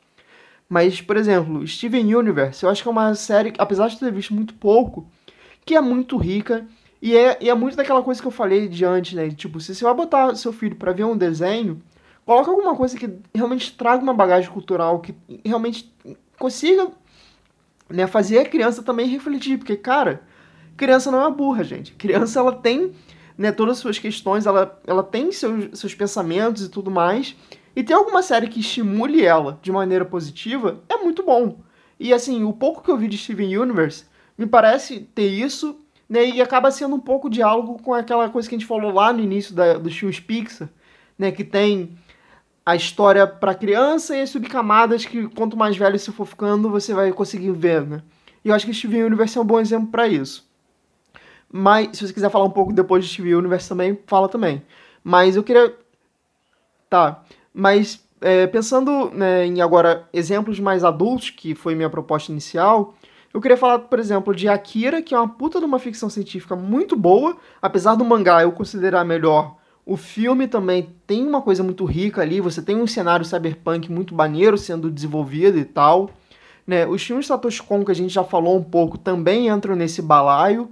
Mas, por exemplo, Steven Universe, eu acho que é uma série, apesar de ter visto muito pouco, que é muito rica e é, e é muito daquela coisa que eu falei de antes, né? Tipo, se você vai botar seu filho para ver um desenho, coloca alguma coisa que realmente traga uma bagagem cultural, que realmente consiga né, fazer a criança também refletir, porque, cara, criança não é burra, gente. Criança, ela tem né, todas as suas questões, ela, ela tem seus, seus pensamentos e tudo mais. E tem alguma série que estimule ela de maneira positiva, é muito bom. E assim, o pouco que eu vi de Steven Universe, me parece ter isso, né, e acaba sendo um pouco diálogo com aquela coisa que a gente falou lá no início da, dos filmes Pixar, né, que tem a história para criança e as subcamadas que quanto mais velho você for ficando, você vai conseguir ver, né? E eu acho que Steven Universe é um bom exemplo para isso. Mas, se você quiser falar um pouco depois de Steven Universe também, fala também. Mas eu queria. Tá. Mas, é, pensando né, em agora exemplos mais adultos, que foi minha proposta inicial, eu queria falar, por exemplo, de Akira, que é uma puta de uma ficção científica muito boa. Apesar do mangá eu considerar melhor, o filme também tem uma coisa muito rica ali. Você tem um cenário cyberpunk muito maneiro sendo desenvolvido e tal. Né? Os filmes Satoshi Kon, que a gente já falou um pouco, também entram nesse balaio.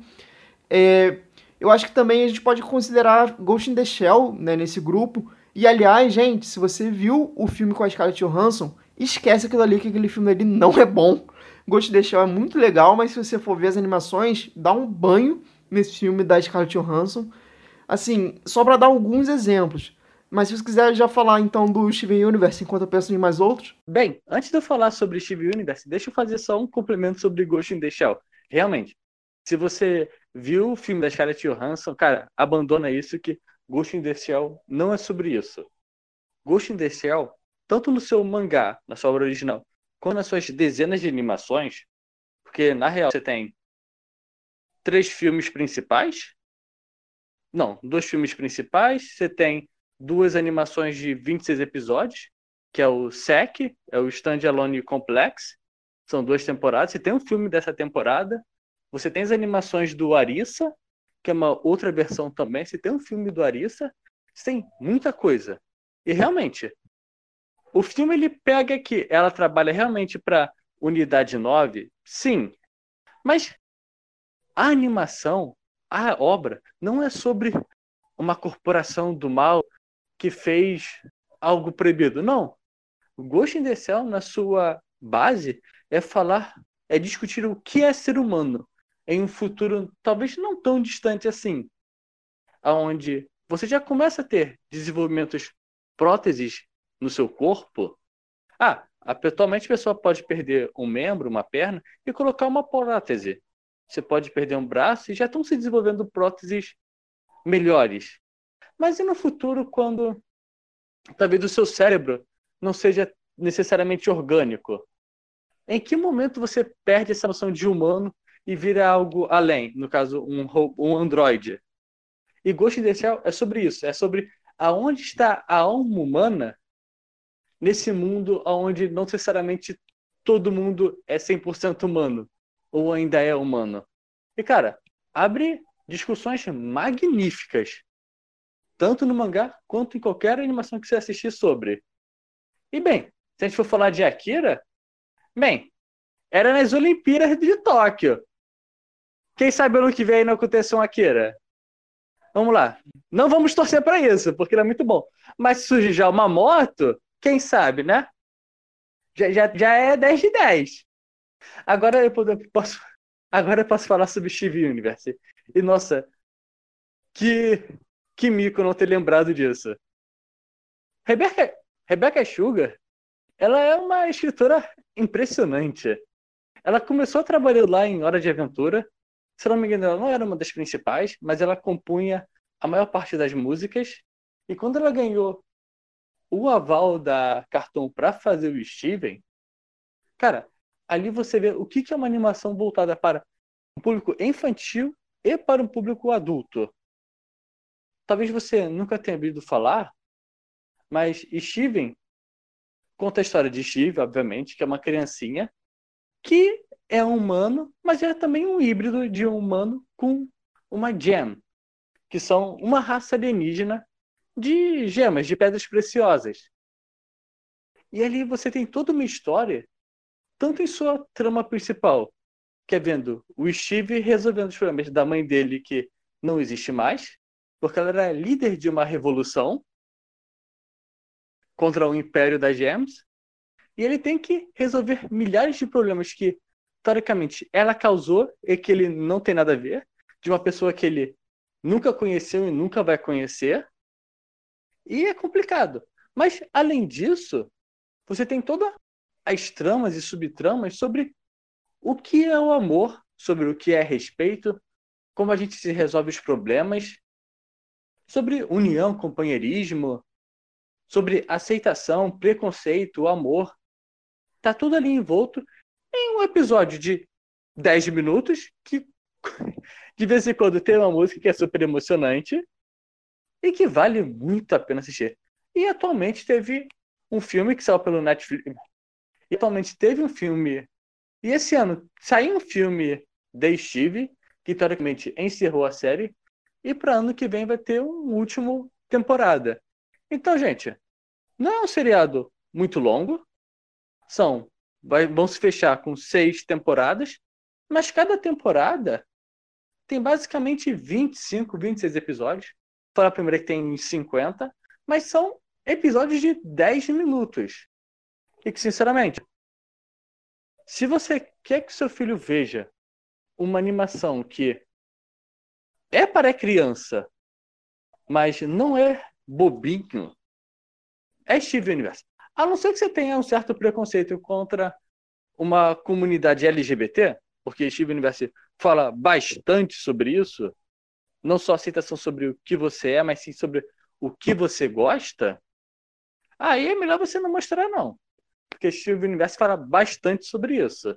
É, eu acho que também a gente pode considerar Ghost in the Shell né, nesse grupo. E aliás, gente, se você viu o filme com a Scarlett Johansson, esquece aquilo ali, que aquele filme ali não é bom. Ghost in the Shell é muito legal, mas se você for ver as animações, dá um banho nesse filme da Scarlett Johansson. Assim, só para dar alguns exemplos. Mas se você quiser já falar então do Steven Universe enquanto eu penso em mais outros. Bem, antes de eu falar sobre Steven Universe, deixa eu fazer só um complemento sobre Ghost in the Shell. Realmente, se você viu o filme da Scarlett Johansson, cara, abandona isso que Ghost in the Shell não é sobre isso. Ghost in the Shell, tanto no seu mangá, na sua obra original, quanto nas suas dezenas de animações, porque na real você tem três filmes principais. Não, dois filmes principais, você tem duas animações de 26 episódios, que é o SEC, é o Standalone Complex. São duas temporadas. Você tem um filme dessa temporada, você tem as animações do Arissa, que é uma outra versão também. Você tem um filme do Arissa. Você tem muita coisa. E realmente, o filme ele pega que ela trabalha realmente para unidade 9, sim. Mas a animação, a obra, não é sobre uma corporação do mal que fez algo proibido. Não. O Ghost in the Shell, na sua base, é falar, é discutir o que é ser humano em um futuro talvez não tão distante assim, aonde você já começa a ter desenvolvimentos próteses no seu corpo. Ah, atualmente a pessoa pode perder um membro, uma perna e colocar uma prótese. Você pode perder um braço e já estão se desenvolvendo próteses melhores. Mas e no futuro quando talvez o seu cérebro não seja necessariamente orgânico? Em que momento você perde essa noção de humano e vira algo além, no caso, um, um androide. E Ghost in the Shell é sobre isso, é sobre aonde está a alma humana nesse mundo onde não necessariamente todo mundo é 100% humano, ou ainda é humano. E cara, abre discussões magníficas, tanto no mangá quanto em qualquer animação que você assistir sobre. E bem, se a gente for falar de Akira, bem, era nas Olimpíadas de Tóquio. Quem sabe ano que vem não aconteceu um Akira? Vamos lá. Não vamos torcer para isso, porque ele é muito bom. Mas se surgir já uma moto, quem sabe, né? Já, já, já é 10 de 10. Agora eu posso, agora eu posso falar sobre Steve Universe. E nossa, que, que mico não ter lembrado disso. Rebecca, Rebecca Sugar, ela é uma escritora impressionante. Ela começou trabalhando lá em Hora de Aventura. Se não me engano, ela não era uma das principais, mas ela compunha a maior parte das músicas. E quando ela ganhou o aval da Cartoon para fazer o Steven, cara, ali você vê o que é uma animação voltada para um público infantil e para um público adulto. Talvez você nunca tenha ouvido falar, mas Steven conta a história de Steve, obviamente, que é uma criancinha que é um humano, mas é também um híbrido de um humano com uma gem, que são uma raça alienígena de gemas, de pedras preciosas. E ali você tem toda uma história, tanto em sua trama principal, que é vendo o Steve resolvendo os problemas da mãe dele, que não existe mais, porque ela era líder de uma revolução contra o Império das Gems, e ele tem que resolver milhares de problemas que, teoricamente, ela causou e que ele não tem nada a ver, de uma pessoa que ele nunca conheceu e nunca vai conhecer, e é complicado. Mas, além disso, você tem todas as tramas e subtramas sobre o que é o amor, sobre o que é respeito, como a gente se resolve os problemas, sobre união, companheirismo, sobre aceitação, preconceito, amor. Tá tudo ali envolto em um episódio de 10 minutos que de vez em quando tem uma música que é super emocionante e que vale muito a pena assistir. E atualmente teve um filme que saiu pelo Netflix. E atualmente teve um filme. E esse ano saiu um filme de Steve, que teoricamente encerrou a série. E para ano que vem vai ter um último temporada. Então, gente, não é um seriado muito longo. São. Vai, vão se fechar com seis temporadas. Mas cada temporada tem basicamente 25, 26 episódios. Fala a primeira que tem 50, mas são episódios de 10 minutos. E que, sinceramente, se você quer que seu filho veja uma animação que é para criança, mas não é bobinho, é Steve Universe. A não ser que você tenha um certo preconceito contra uma comunidade LGBT, porque Steve Universe fala bastante sobre isso, não só a citação sobre o que você é, mas sim sobre o que você gosta, aí é melhor você não mostrar, não. Porque Steve Universe fala bastante sobre isso.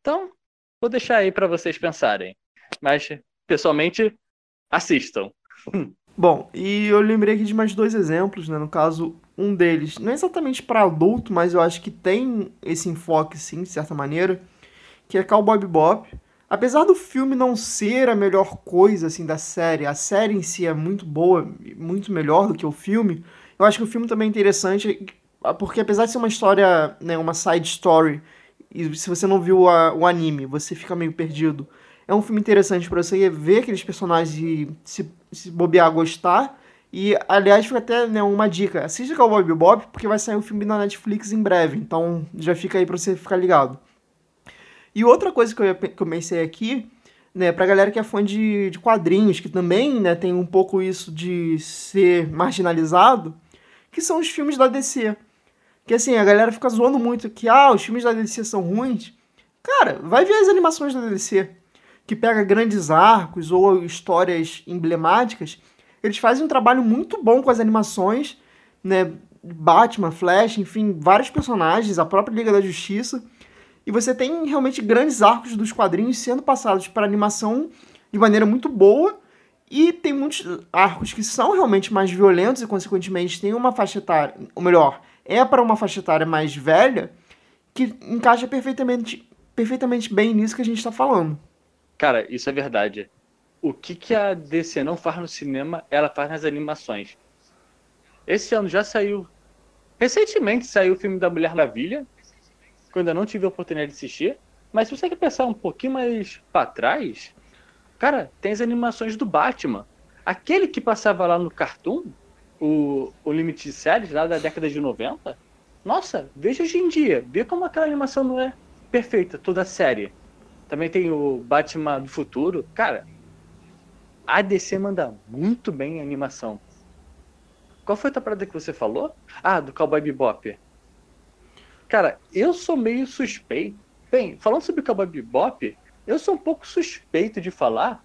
Então, vou deixar aí para vocês pensarem. Mas, pessoalmente, assistam. Bom, e eu lembrei aqui de mais dois exemplos, né? No caso, um deles, não é exatamente para adulto, mas eu acho que tem esse enfoque, sim, de certa maneira, que é Cowboy Bebop Apesar do filme não ser a melhor coisa assim da série, a série em si é muito boa, muito melhor do que o filme. Eu acho que o filme também é interessante, porque apesar de ser uma história, né, uma side story, e se você não viu a, o anime, você fica meio perdido. É um filme interessante para você ver aqueles personagens e se, se bobear, gostar. E, aliás, fica até né, uma dica: assista Cowboy Bebop, porque vai sair o um filme na Netflix em breve. Então já fica aí pra você ficar ligado. E outra coisa que eu, pensei aqui, né, pra galera que é fã de, de quadrinhos, que também né, tem um pouco isso de ser marginalizado, que são os filmes da DC. Que assim, a galera fica zoando muito que ah, os filmes da DC são ruins. Cara, vai ver as animações da DC, que pega grandes arcos ou histórias emblemáticas. Eles fazem um trabalho muito bom com as animações, né? Batman, Flash, enfim, vários personagens, a própria Liga da Justiça. E você tem realmente grandes arcos dos quadrinhos sendo passados para animação de maneira muito boa. E tem muitos arcos que são realmente mais violentos e, consequentemente, tem uma faixa etária, ou melhor, é para uma faixa etária mais velha, que encaixa perfeitamente, perfeitamente bem nisso que a gente está falando. Cara, isso é verdade. O que, que a DC não faz no cinema, ela faz nas animações. Esse ano já saiu. Recentemente saiu o filme da Mulher Maravilha, que eu ainda não tive a oportunidade de assistir. Mas se você quer pensar um pouquinho mais para trás, cara, tem as animações do Batman. Aquele que passava lá no Cartoon, o, o Limite de Séries, lá da década de 90. Nossa, veja hoje em dia. Vê como aquela animação não é perfeita, toda a série. Também tem o Batman do Futuro. Cara, a DC manda muito bem em animação. Qual foi a parada que você falou? Ah, do Cowboy Bebop. Cara, eu sou meio suspeito. Bem, falando sobre Cowboy Bebop, eu sou um pouco suspeito de falar,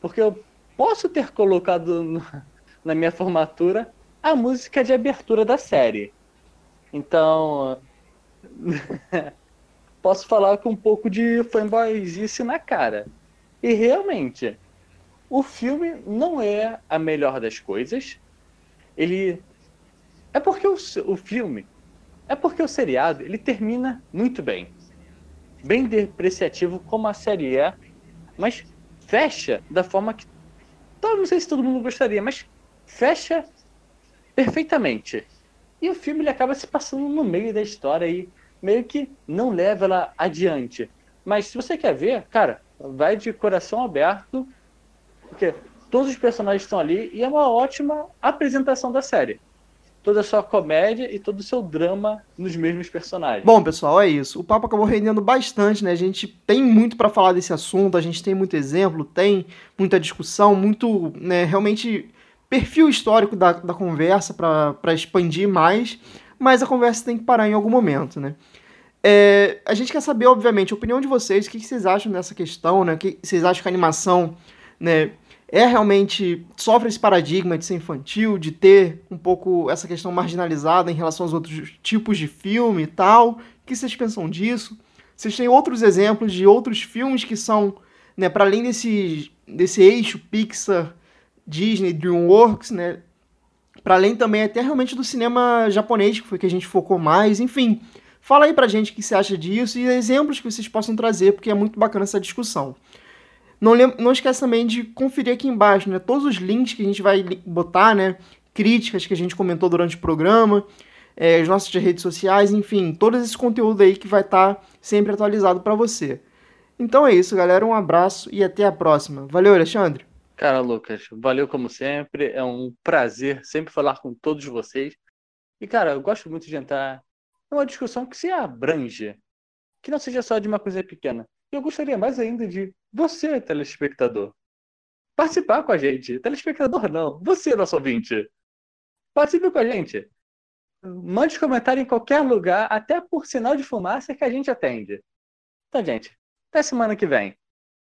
porque eu posso ter colocado no, na minha formatura a música de abertura da série. Então, posso falar com um pouco de fanboyzice na cara. E realmente, o filme não é a melhor das coisas. Ele. É porque o, o filme. É porque o seriado ele termina muito bem. Bem depreciativo como a série é, mas fecha da forma que. Não sei se todo mundo gostaria, mas fecha perfeitamente. E o filme ele acaba se passando no meio da história e meio que não leva ela adiante. Mas se você quer ver, cara, vai de coração aberto, porque todos os personagens estão ali e é uma ótima apresentação da série. Toda a sua comédia e todo o seu drama nos mesmos personagens. Bom, pessoal, é isso. O papo acabou rendendo bastante, né? A gente tem muito para falar desse assunto, a gente tem muito exemplo, tem muita discussão, muito, né, realmente perfil histórico da, da conversa para expandir mais, mas a conversa tem que parar em algum momento, né? É, a gente quer saber, obviamente, a opinião de vocês, o que, vocês acham dessa questão, né? O que vocês acham que a animação né, é realmente sofre esse paradigma de ser infantil, de ter um pouco essa questão marginalizada em relação aos outros tipos de filme e tal. O que vocês pensam disso? Vocês têm outros exemplos de outros filmes que são, né, para além desse, desse eixo Pixar, Disney, DreamWorks, né? Para além também até realmente do cinema japonês, que foi que a gente focou mais, enfim. Fala aí pra gente o que você acha disso e exemplos que vocês possam trazer, porque é muito bacana essa discussão. Não, não esquece também de conferir aqui embaixo, né? Todos os links que a gente vai botar, né? Críticas que a gente comentou durante o programa, é, as nossas redes sociais, enfim, todo esse conteúdo aí que vai estar tá sempre atualizado para você. Então é isso, galera. Um abraço e até a próxima. Valeu, Alexandre. Cara, Lucas, valeu como sempre. É um prazer sempre falar com todos vocês. E, cara, eu gosto muito de entrar é uma discussão que se abrange, que não seja só de uma coisa pequena. Eu gostaria mais ainda de você, telespectador, participar com a gente. Telespectador não, você, nosso ouvinte. Participe com a gente. Mande comentário em qualquer lugar, até por sinal de fumaça que a gente atende. Então, gente, até semana que vem.